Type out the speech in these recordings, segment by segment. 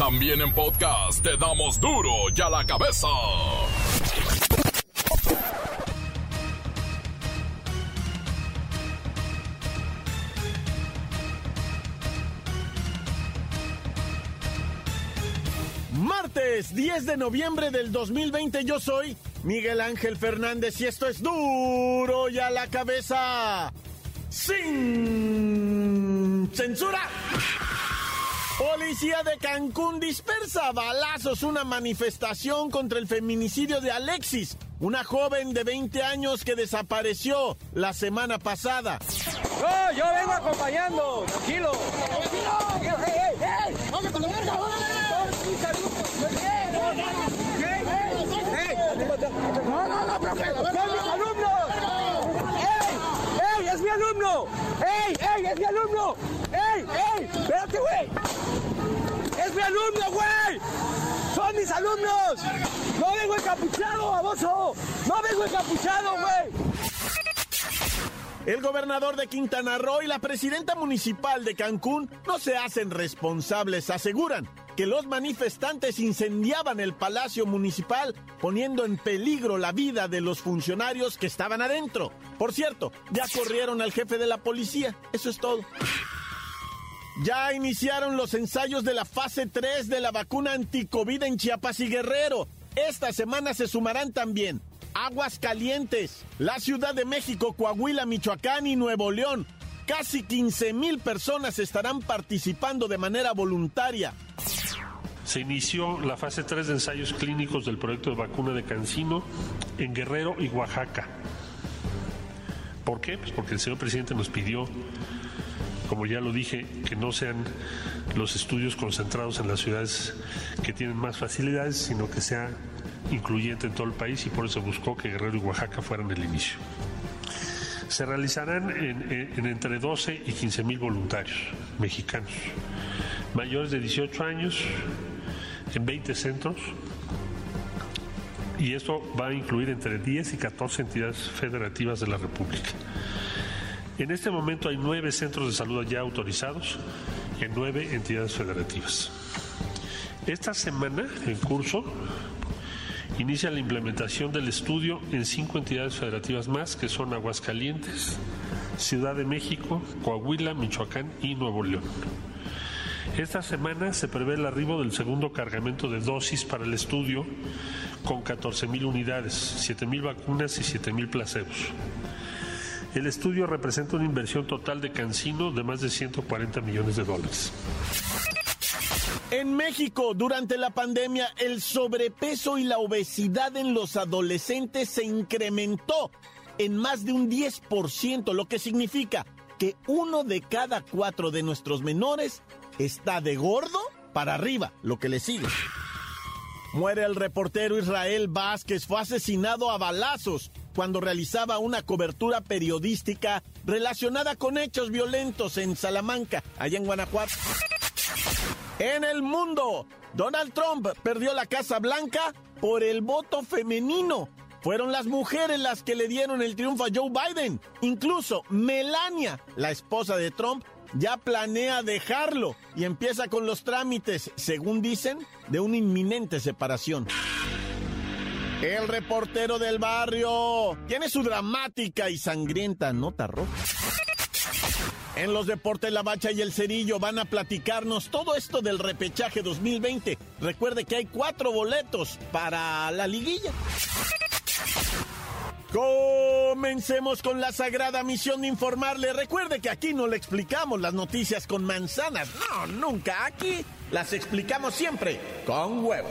También en podcast te damos duro y a la cabeza. Martes 10 de noviembre del 2020 yo soy Miguel Ángel Fernández y esto es duro y a la cabeza. Sin censura. Policía de Cancún dispersa a balazos una manifestación contra el feminicidio de Alexis, una joven de 20 años que desapareció la semana pasada. No, yo vengo acompañando, tranquilo. ¡Tranquilo! ¡Ey, ey, ey! ¡Vamos con la verga, ¡No, no, no, profe! ¡Son mis alumnos! ¡Ey! ¡Ey, es mi alumno! ¡Ey, ey, es mi alumno! ¡Ey, ey! ¡Espérate, güey! ¡Es mi alumno, güey! ¡Son mis alumnos! ¡No vengo encapuchado, baboso! ¡No vengo encapuchado, güey! El gobernador de Quintana Roo y la presidenta municipal de Cancún no se hacen responsables, aseguran que los manifestantes incendiaban el palacio municipal poniendo en peligro la vida de los funcionarios que estaban adentro. Por cierto, ya corrieron al jefe de la policía, eso es todo. Ya iniciaron los ensayos de la fase 3 de la vacuna anticovid en Chiapas y Guerrero. Esta semana se sumarán también Aguas Calientes, la Ciudad de México, Coahuila, Michoacán y Nuevo León. Casi 15 mil personas estarán participando de manera voluntaria. Se inició la fase 3 de ensayos clínicos del proyecto de vacuna de Cancino en Guerrero y Oaxaca. ¿Por qué? Pues porque el señor presidente nos pidió, como ya lo dije, que no sean los estudios concentrados en las ciudades que tienen más facilidades, sino que sea incluyente en todo el país y por eso buscó que Guerrero y Oaxaca fueran el inicio. Se realizarán en, en entre 12 y 15 mil voluntarios mexicanos, mayores de 18 años, en 20 centros, y esto va a incluir entre 10 y 14 entidades federativas de la República. En este momento hay nueve centros de salud ya autorizados en nueve entidades federativas. Esta semana, en curso, inicia la implementación del estudio en cinco entidades federativas más, que son Aguascalientes, Ciudad de México, Coahuila, Michoacán y Nuevo León. Esta semana se prevé el arribo del segundo cargamento de dosis para el estudio con 14.000 unidades, 7.000 vacunas y 7.000 placebos. El estudio representa una inversión total de Cancino de más de 140 millones de dólares. En México, durante la pandemia, el sobrepeso y la obesidad en los adolescentes se incrementó en más de un 10%, lo que significa que uno de cada cuatro de nuestros menores está de gordo para arriba, lo que le sigue. Muere el reportero Israel Vázquez, fue asesinado a balazos cuando realizaba una cobertura periodística relacionada con hechos violentos en Salamanca, allá en Guanajuato. En el mundo, Donald Trump perdió la Casa Blanca por el voto femenino. Fueron las mujeres las que le dieron el triunfo a Joe Biden. Incluso Melania, la esposa de Trump, ya planea dejarlo y empieza con los trámites, según dicen, de una inminente separación. El reportero del barrio tiene su dramática y sangrienta nota roja. En los deportes La Bacha y el Cerillo van a platicarnos todo esto del repechaje 2020. Recuerde que hay cuatro boletos para la liguilla. Comencemos con la sagrada misión de informarle. Recuerde que aquí no le explicamos las noticias con manzanas. No, nunca. Aquí las explicamos siempre con huevo.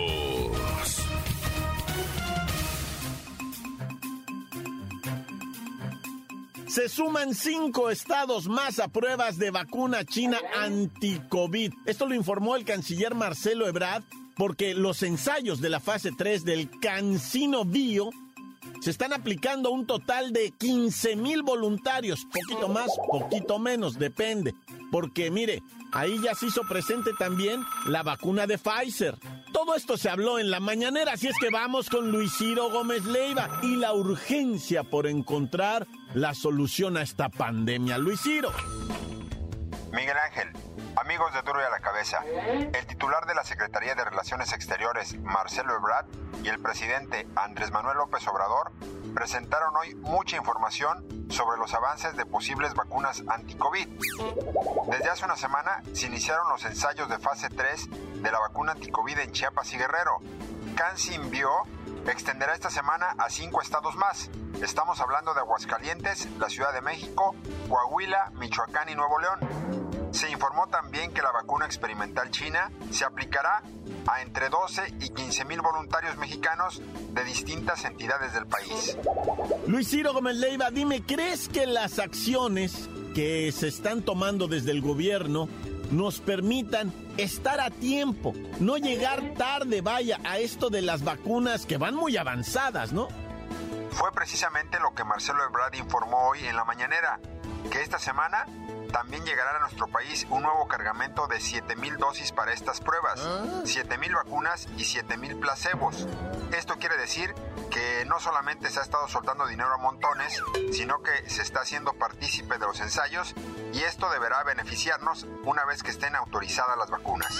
Se suman cinco estados más a pruebas de vacuna china anti-COVID. Esto lo informó el canciller Marcelo Ebrard porque los ensayos de la fase 3 del Cancino Bio se están aplicando un total de 15 mil voluntarios, poquito más, poquito menos, depende. Porque mire, ahí ya se hizo presente también la vacuna de Pfizer. Todo esto se habló en la mañanera, así es que vamos con Luis Ciro Gómez Leiva y la urgencia por encontrar la solución a esta pandemia. Luis Ciro. Miguel Ángel, amigos de Duro y a la Cabeza, el titular de la Secretaría de Relaciones Exteriores, Marcelo Ebrard, y el presidente Andrés Manuel López Obrador presentaron hoy mucha información sobre los avances de posibles vacunas anti-COVID. Desde hace una semana se iniciaron los ensayos de fase 3 de la vacuna anti-COVID en Chiapas y Guerrero. CanSim Bio extenderá esta semana a cinco estados más. Estamos hablando de Aguascalientes, la Ciudad de México, Coahuila, Michoacán y Nuevo León. Se informó también que la vacuna experimental china se aplicará a entre 12 y 15 mil voluntarios mexicanos de distintas entidades del país. Luis Ciro Gómez Leiva, dime, ¿crees que las acciones que se están tomando desde el gobierno nos permitan estar a tiempo, no llegar tarde, vaya, a esto de las vacunas que van muy avanzadas, ¿no? Fue precisamente lo que Marcelo Ebrard informó hoy en la mañanera, que esta semana también llegará a nuestro país un nuevo cargamento de 7.000 dosis para estas pruebas, 7.000 vacunas y 7.000 placebos. Esto quiere decir que no solamente se ha estado soltando dinero a montones, sino que se está haciendo partícipe de los ensayos y esto deberá beneficiarnos una vez que estén autorizadas las vacunas.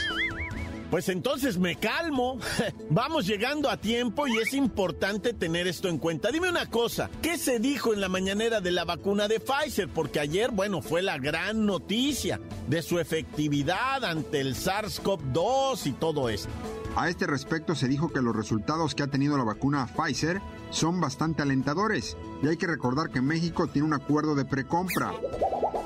Pues entonces me calmo. Vamos llegando a tiempo y es importante tener esto en cuenta. Dime una cosa, ¿qué se dijo en la mañanera de la vacuna de Pfizer? Porque ayer, bueno, fue la gran noticia de su efectividad ante el SARS-CoV-2 y todo esto. A este respecto se dijo que los resultados que ha tenido la vacuna Pfizer son bastante alentadores y hay que recordar que México tiene un acuerdo de precompra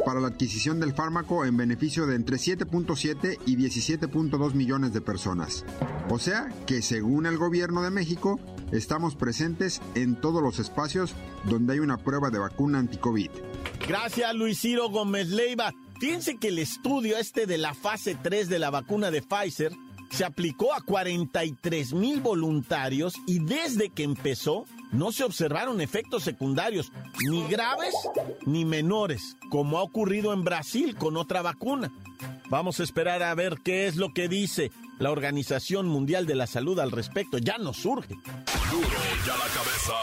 para la adquisición del fármaco en beneficio de entre 7.7 y 17.2 millones de personas. O sea que según el gobierno de México, estamos presentes en todos los espacios donde hay una prueba de vacuna anti-COVID. Gracias Luis Ciro Gómez Leiva. Fíjense que el estudio este de la fase 3 de la vacuna de Pfizer se aplicó a 43 mil voluntarios y desde que empezó no se observaron efectos secundarios, ni graves ni menores, como ha ocurrido en Brasil con otra vacuna. Vamos a esperar a ver qué es lo que dice la Organización Mundial de la Salud al respecto. Ya nos surge. ya la cabeza.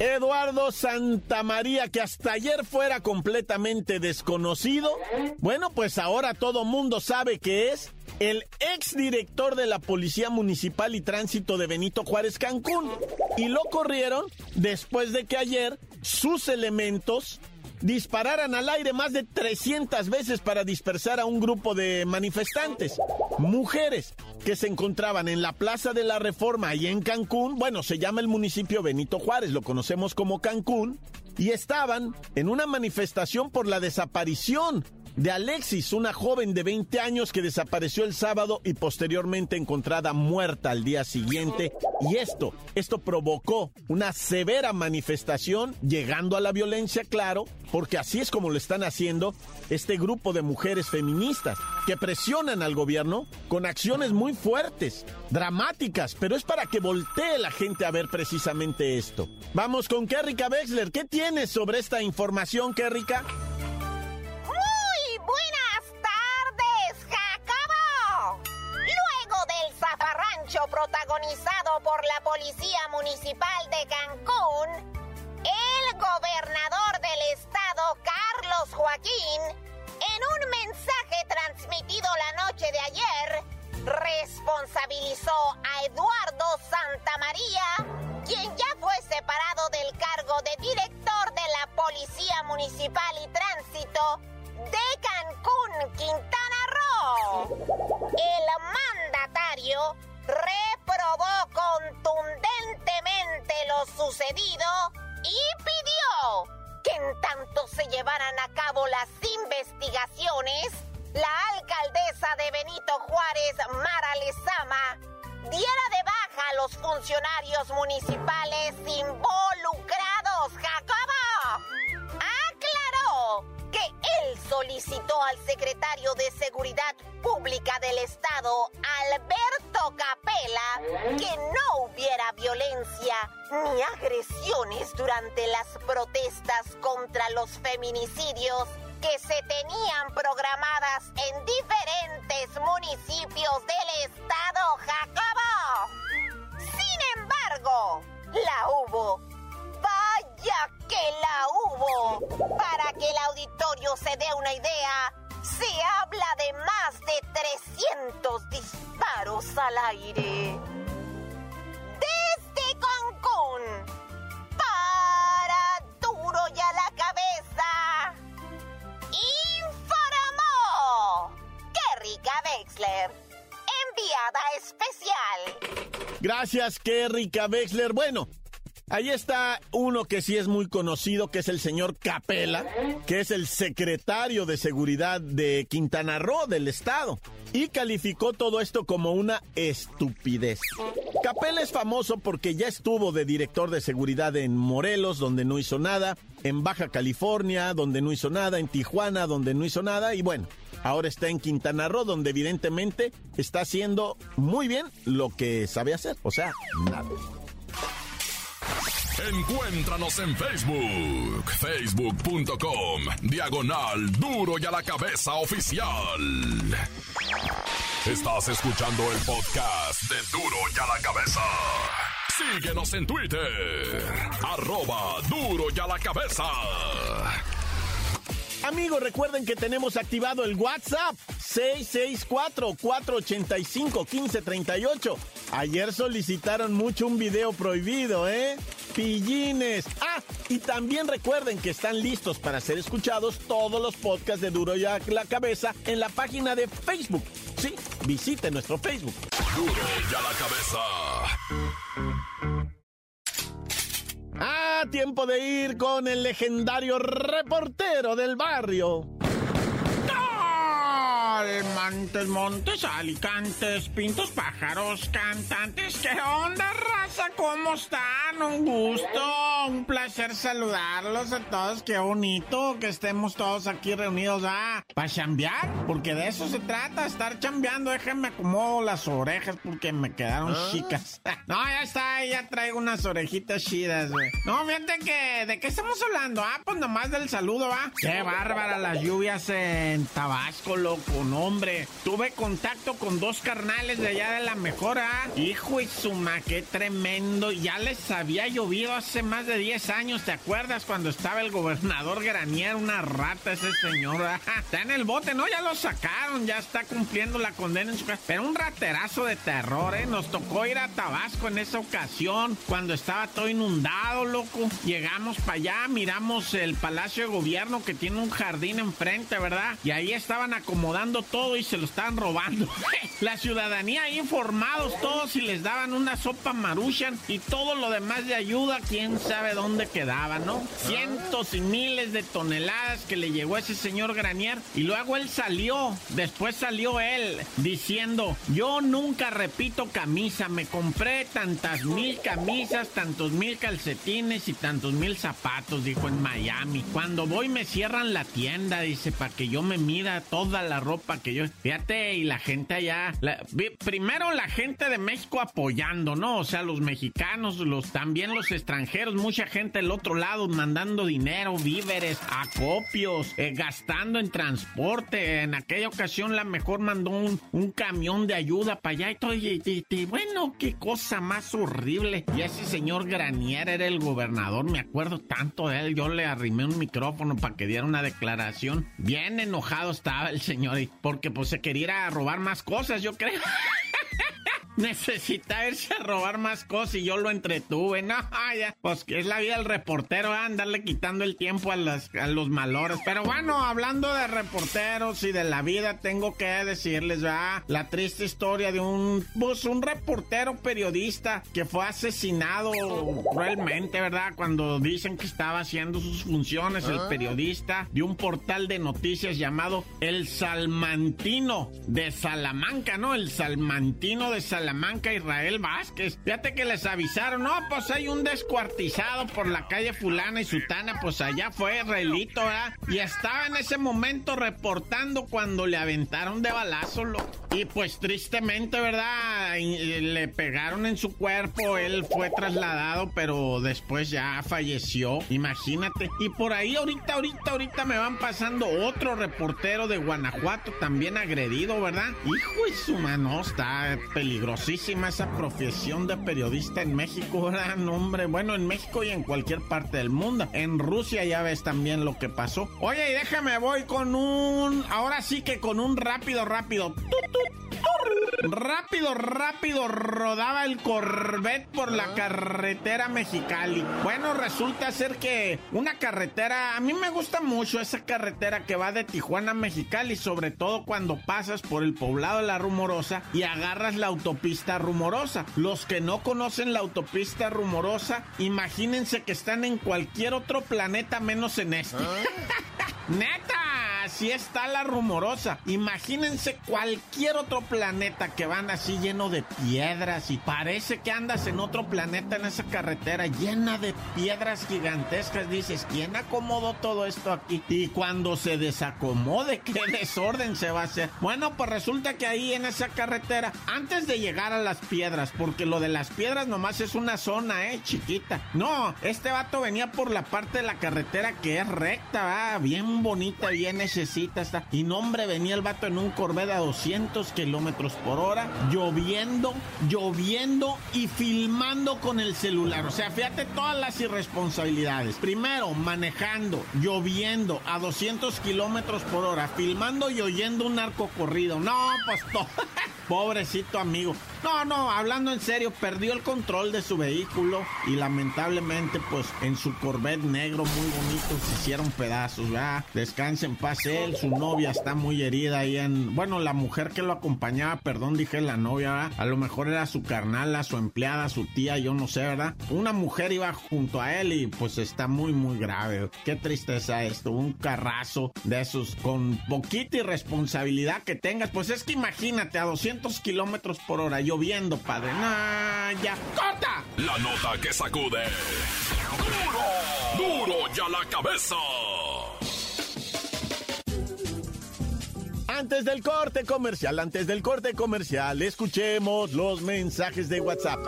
Eduardo Santamaría, que hasta ayer fuera completamente desconocido, bueno, pues ahora todo mundo sabe que es el exdirector de la Policía Municipal y Tránsito de Benito Juárez Cancún. Y lo corrieron después de que ayer sus elementos dispararan al aire más de 300 veces para dispersar a un grupo de manifestantes, mujeres que se encontraban en la Plaza de la Reforma y en Cancún, bueno, se llama el municipio Benito Juárez, lo conocemos como Cancún, y estaban en una manifestación por la desaparición de Alexis, una joven de 20 años que desapareció el sábado y posteriormente encontrada muerta al día siguiente. Y esto, esto provocó una severa manifestación, llegando a la violencia, claro, porque así es como lo están haciendo este grupo de mujeres feministas que presionan al gobierno con acciones muy fuertes, dramáticas, pero es para que voltee la gente a ver precisamente esto. Vamos con Kerrika Wexler. ¿Qué tienes sobre esta información, Kerrika? Protagonizado por la Policía Municipal de Cancún, el gobernador del estado, Carlos Joaquín, en un mensaje transmitido la noche de ayer, responsabilizó a Eduardo Santamaría, quien ya fue separado del cargo de director de la Policía Municipal y Tránsito de Cancún, diera de baja a los funcionarios municipales involucrados. Jacobo aclaró que él solicitó al secretario de Seguridad Pública del Estado, Alberto Capela que no hubiera violencia ni agresiones durante las protestas contra los feminicidios que se tenían programadas en diferentes municipios Gracias, Kerrika Wexler. Bueno, Ahí está uno que sí es muy conocido, que es el señor Capela, que es el secretario de Seguridad de Quintana Roo del Estado, y calificó todo esto como una estupidez. Capela es famoso porque ya estuvo de director de seguridad en Morelos, donde no hizo nada, en Baja California, donde no hizo nada, en Tijuana, donde no hizo nada, y bueno, ahora está en Quintana Roo, donde evidentemente está haciendo muy bien lo que sabe hacer, o sea, nada. Encuéntranos en Facebook, facebook.com, diagonal duro y a la cabeza oficial. Estás escuchando el podcast de duro y a la cabeza. Síguenos en Twitter, arroba duro y a la cabeza. Amigos, recuerden que tenemos activado el WhatsApp 664-485-1538. Ayer solicitaron mucho un video prohibido, ¿eh? Pillines. Ah, y también recuerden que están listos para ser escuchados todos los podcasts de Duro y a la Cabeza en la página de Facebook. Sí, visite nuestro Facebook. Duro y a la cabeza. Tiempo de ir con el legendario reportero del barrio. Montes, montes, alicantes, pintos, pájaros, cantantes. ¿Qué onda, raza? ¿Cómo están? Un gusto, un placer saludarlos a todos. Qué bonito que estemos todos aquí reunidos, ¿ah? Para chambear, porque de eso se trata, estar chambeando. Déjenme acomodo las orejas porque me quedaron chicas. no, ya está, ya traigo unas orejitas chidas, güey. No, fíjate que, ¿de qué estamos hablando? Ah, pues nomás del saludo, ¿va? Qué bárbara las lluvias en Tabasco, loco, no, hombre. Tuve contacto con dos carnales de allá de la mejora. Hijo y suma, qué tremendo. Ya les había llovido hace más de 10 años, ¿te acuerdas? Cuando estaba el gobernador Granier, una rata ese señor. Está en el bote, ¿no? Ya lo sacaron, ya está cumpliendo la condena. Pero un raterazo de terror, ¿eh? Nos tocó ir a Tabasco en esa ocasión, cuando estaba todo inundado, loco. Llegamos para allá, miramos el Palacio de Gobierno que tiene un jardín enfrente, ¿verdad? Y ahí estaban acomodando todo y se lo estaban robando. La ciudadanía informados todos y les daban una sopa y todo lo demás de ayuda, quién sabe dónde quedaba, ¿no? Cientos y miles de toneladas que le llegó a ese señor Granier y luego él salió, después salió él diciendo, yo nunca repito camisa, me compré tantas mil camisas, tantos mil calcetines y tantos mil zapatos, dijo en Miami. Cuando voy me cierran la tienda, dice, para que yo me mida toda la ropa que yo... Fíjate, y la gente allá... primero la gente de México apoyando, ¿no? O sea, los mexicanos, los también los extranjeros, mucha gente del otro lado mandando dinero, víveres, acopios, eh, gastando en transporte. En aquella ocasión la mejor mandó un, un camión de ayuda para allá y todo. Y, bueno, qué cosa más horrible. Y ese señor Granier era el gobernador, me acuerdo tanto de él. Yo le arrimé un micrófono para que diera una declaración. Bien enojado estaba el señor, porque pues se quería robar más cosas, yo creo. Necesita irse a robar más cosas y yo lo entretuve. No, ya. Pues que es la vida del reportero, ¿eh? andarle quitando el tiempo a, las, a los malores. Pero bueno, hablando de reporteros y de la vida, tengo que decirles, ¿verdad? La triste historia de un, pues, un reportero periodista que fue asesinado cruelmente, ¿verdad? Cuando dicen que estaba haciendo sus funciones, el periodista de un portal de noticias llamado El Salmantino de Salamanca, ¿no? El Salmantino de Salamanca Salamanca, Israel Vázquez. Fíjate que les avisaron, no, pues hay un descuartizado por la calle fulana y sutana, pues allá fue Israelito, ¿verdad? Y estaba en ese momento reportando cuando le aventaron de balazo. Y pues tristemente, ¿verdad? Le pegaron en su cuerpo, él fue trasladado, pero después ya falleció, imagínate. Y por ahí ahorita, ahorita, ahorita me van pasando otro reportero de Guanajuato también agredido, ¿verdad? Hijo de su mano, está peligrosísima esa profesión de periodista en México, ¿verdad? No, hombre, bueno, en México y en cualquier parte del mundo. En Rusia ya ves también lo que pasó. Oye, y déjame, voy con un, ahora sí que con un rápido, rápido. Rápido, rápido rodaba el Corvette por la carretera Mexicali. Bueno, resulta ser que una carretera, a mí me gusta mucho esa carretera que va de Tijuana a Mexicali, sobre todo cuando pasas por el poblado de la Rumorosa y agarras la autopista Rumorosa. Los que no conocen la autopista Rumorosa, imagínense que están en cualquier otro planeta menos en este. ¡Neta! Así está la rumorosa. Imagínense cualquier otro planeta que van así lleno de piedras y parece que andas en otro planeta en esa carretera llena de piedras gigantescas. Dices, ¿quién acomodó todo esto aquí? Y cuando se desacomode, ¿qué desorden se va a hacer? Bueno, pues resulta que ahí en esa carretera, antes de llegar a las piedras, porque lo de las piedras nomás es una zona, ¿eh? Chiquita. No, este vato venía por la parte de la carretera que es recta, va, bien bonita, bien Y no, hombre, venía el vato en un Corvette a 200 kilómetros por hora, lloviendo, lloviendo y filmando con el celular. O sea, fíjate todas las irresponsabilidades. Primero, manejando, lloviendo a 200 kilómetros por hora, filmando y oyendo un narco corrido. No, pues todo. Pobrecito amigo. No, no, hablando en serio, perdió el control de su vehículo y lamentablemente, pues en su Corvette negro muy bonito se hicieron pedazos, ¿verdad? Descanse en paz él, su novia está muy herida ahí en. Bueno, la mujer que lo acompañaba, perdón, dije la novia, ¿verdad? A lo mejor era su carnala, su empleada, su tía, yo no sé, ¿verdad? Una mujer iba junto a él y pues está muy, muy grave. Qué tristeza esto, un carrazo de esos con poquita irresponsabilidad que tengas. Pues es que imagínate a 200 kilómetros por hora, lloviendo, padre. Nah, ya. ¡Corta! La nota que sacude. ¡Duro! ¡Duro ya la cabeza! Antes del corte comercial, antes del corte comercial, escuchemos los mensajes de WhatsApp.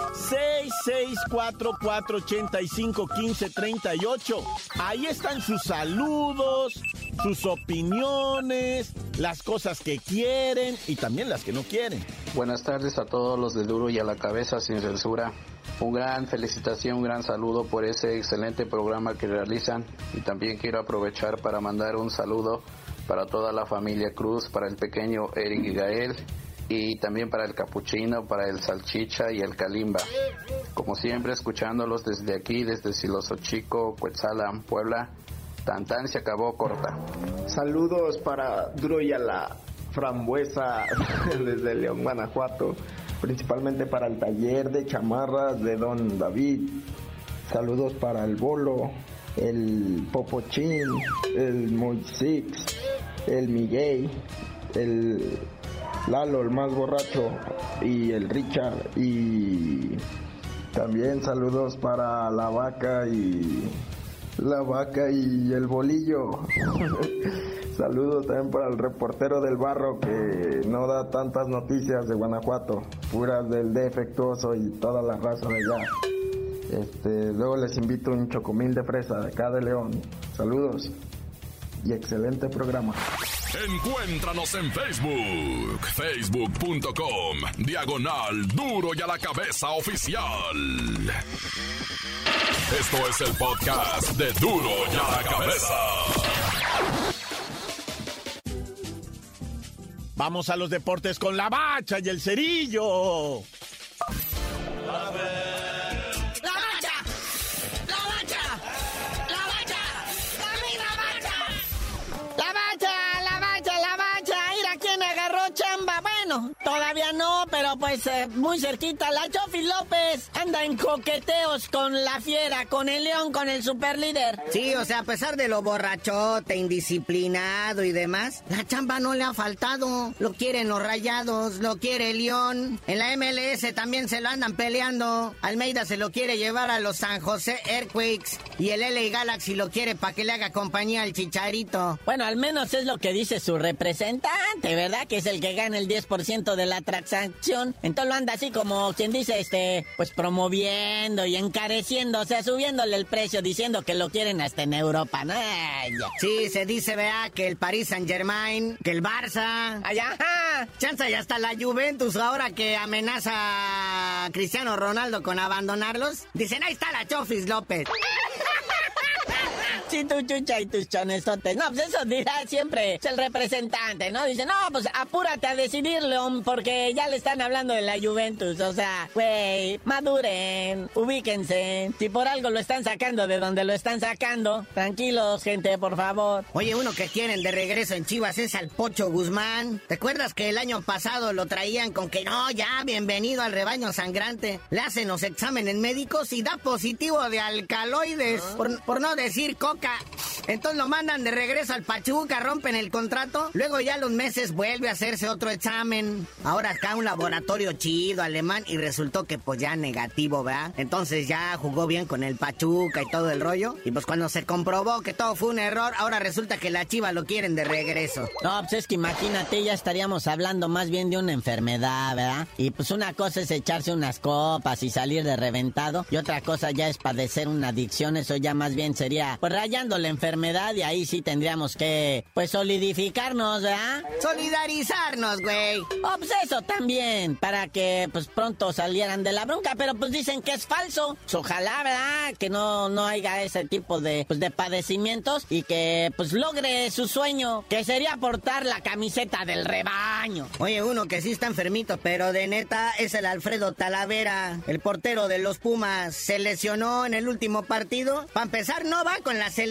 664-485-1538. Ahí están sus saludos, sus opiniones, las cosas que quieren y también las que no quieren. Buenas tardes a todos los de Duro y a la Cabeza sin censura. Un gran felicitación, un gran saludo por ese excelente programa que realizan y también quiero aprovechar para mandar un saludo para toda la familia Cruz, para el pequeño Eric y Gael y también para el Capuchino, para el Salchicha y el Kalimba. Como siempre, escuchándolos desde aquí, desde Siloso Chico, Cuetzalan, Puebla. Tan tan se acabó corta. Saludos para Duro y a la Frambuesa desde León, Guanajuato. Principalmente para el taller de chamarras de Don David. Saludos para el Bolo, el Popochín, el Moisix, el Miguel, el Lalo, el más borracho, y el Richard. Y también saludos para la vaca y la vaca y el bolillo. Saludos también para el reportero del barro que no da tantas noticias de Guanajuato, puras del defectuoso y toda la raza de allá. Este, luego les invito un chocomil de fresa de acá de León. Saludos y excelente programa. Encuéntranos en Facebook, facebook.com, diagonal duro y a la cabeza oficial. Esto es el podcast de duro y a la cabeza. Vamos a los deportes con la bacha y el cerillo. Todavía no, pero pues eh, muy cerquita. La Chofi López anda en coqueteos con la fiera, con el león, con el super líder. Sí, o sea, a pesar de lo borrachote, indisciplinado y demás, la chamba no le ha faltado. Lo quieren los rayados, lo quiere el león. En la MLS también se lo andan peleando. Almeida se lo quiere llevar a los San José Earthquakes y el LA Galaxy lo quiere para que le haga compañía al chicharito. Bueno, al menos es lo que dice su representante, ¿verdad? Que es el que gana el 10% de la transacción. Entonces lo anda así como quien dice, este, pues promoviendo y encareciendo, o sea, subiéndole el precio, diciendo que lo quieren hasta en Europa, ¿no? Sí, se dice, vea, que el Paris Saint Germain, que el Barça. Allá, Chanza y hasta la Juventus ahora que amenaza a Cristiano Ronaldo con abandonarlos. Dicen, ahí está la Chofis López. Sí, tu chucha y tus chonesotes. No, pues eso dirá siempre es el representante, ¿no? Dice, no, pues apúrate a decidir, León, porque ya le están hablando de la Juventus. O sea, güey, maduren, ubíquense. Si por algo lo están sacando de donde lo están sacando, tranquilos, gente, por favor. Oye, uno que tienen de regreso en Chivas es al Pocho Guzmán. ¿Te acuerdas que el año pasado lo traían con que no, ya, bienvenido al rebaño sangrante? Le hacen los exámenes médicos y da positivo de alcaloides, por, por no decir coca entonces lo mandan de regreso al Pachuca, rompen el contrato. Luego ya los meses vuelve a hacerse otro examen. Ahora acá un laboratorio chido alemán y resultó que pues ya negativo, ¿verdad? Entonces ya jugó bien con el Pachuca y todo el rollo. Y pues cuando se comprobó que todo fue un error, ahora resulta que la chiva lo quieren de regreso. No, pues es que imagínate, ya estaríamos hablando más bien de una enfermedad, ¿verdad? Y pues una cosa es echarse unas copas y salir de reventado. Y otra cosa ya es padecer una adicción. Eso ya más bien sería pues la enfermedad y ahí sí tendríamos que, pues, solidificarnos, ¿verdad? Solidarizarnos, güey. Oh, pues eso también, para que, pues, pronto salieran de la bronca, pero pues dicen que es falso. Pues, ojalá, ¿verdad? Que no, no haya ese tipo de, pues, de padecimientos y que, pues, logre su sueño, que sería portar la camiseta del rebaño. Oye, uno que sí está enfermito, pero de neta es el Alfredo Talavera, el portero de los Pumas. Se lesionó en el último partido. Para empezar, no va con la selección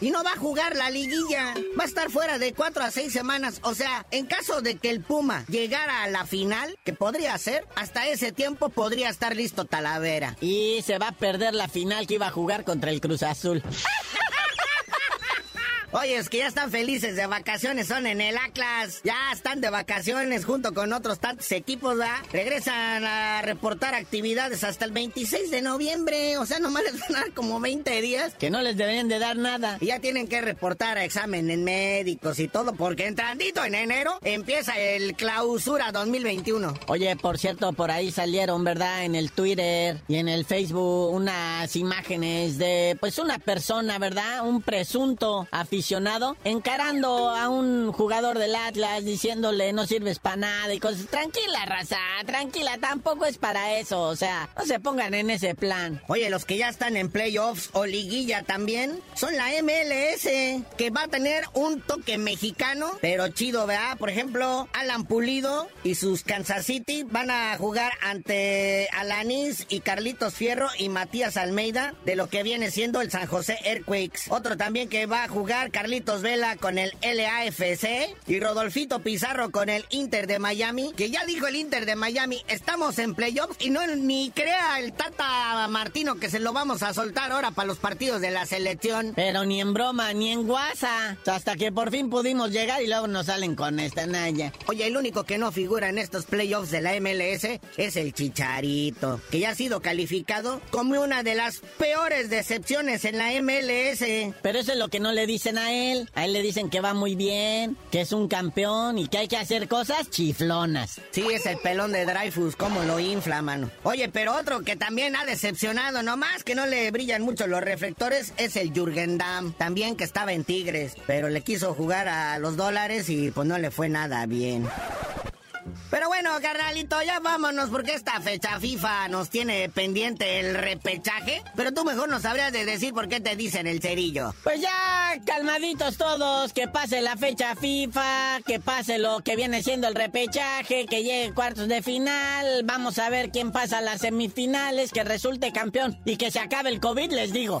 y no va a jugar la liguilla. Va a estar fuera de cuatro a seis semanas. O sea, en caso de que el Puma llegara a la final, que podría ser, hasta ese tiempo podría estar listo Talavera. Y se va a perder la final que iba a jugar contra el Cruz Azul. Oye, es que ya están felices de vacaciones, son en el Atlas. Ya están de vacaciones junto con otros tantos equipos, ¿verdad? Regresan a reportar actividades hasta el 26 de noviembre. O sea, nomás les van a dar como 20 días. Que no les deberían de dar nada. Y ya tienen que reportar a exámenes médicos y todo, porque entrandito en enero empieza el clausura 2021. Oye, por cierto, por ahí salieron, ¿verdad? En el Twitter y en el Facebook unas imágenes de, pues, una persona, ¿verdad? Un presunto aficionado encarando a un jugador del Atlas diciéndole no sirves para nada y cosas. Tranquila, raza, tranquila, tampoco es para eso. O sea, no se pongan en ese plan. Oye, los que ya están en playoffs o liguilla también son la MLS, que va a tener un toque mexicano, pero chido, ¿verdad? Por ejemplo, Alan Pulido y sus Kansas City van a jugar ante Alanis y Carlitos Fierro y Matías Almeida de lo que viene siendo el San José Earthquakes. Otro también que va a jugar Carlitos Vela con el LAFC y Rodolfito Pizarro con el Inter de Miami, que ya dijo el Inter de Miami, estamos en playoffs y no ni crea el Tata Martino que se lo vamos a soltar ahora para los partidos de la selección. Pero ni en broma, ni en guasa. Hasta que por fin pudimos llegar y luego nos salen con esta naya. Oye, el único que no figura en estos playoffs de la MLS es el Chicharito, que ya ha sido calificado como una de las peores decepciones en la MLS. Pero eso es lo que no le dicen a él. A él le dicen que va muy bien, que es un campeón y que hay que hacer cosas chiflonas. Sí, es el pelón de Dreyfus, como lo infla, mano. Oye, pero otro que también ha decepcionado, nomás que no le brillan mucho los reflectores, es el Jürgen Damm. También que estaba en Tigres, pero le quiso jugar a los dólares y pues no le fue nada bien. Pero bueno, carnalito, ya vámonos porque esta fecha FIFA nos tiene pendiente el repechaje. Pero tú mejor nos sabrías de decir por qué te dicen el cerillo. Pues ya, calmaditos todos, que pase la fecha FIFA, que pase lo que viene siendo el repechaje, que llegue cuartos de final, vamos a ver quién pasa a las semifinales, que resulte campeón y que se acabe el COVID, les digo.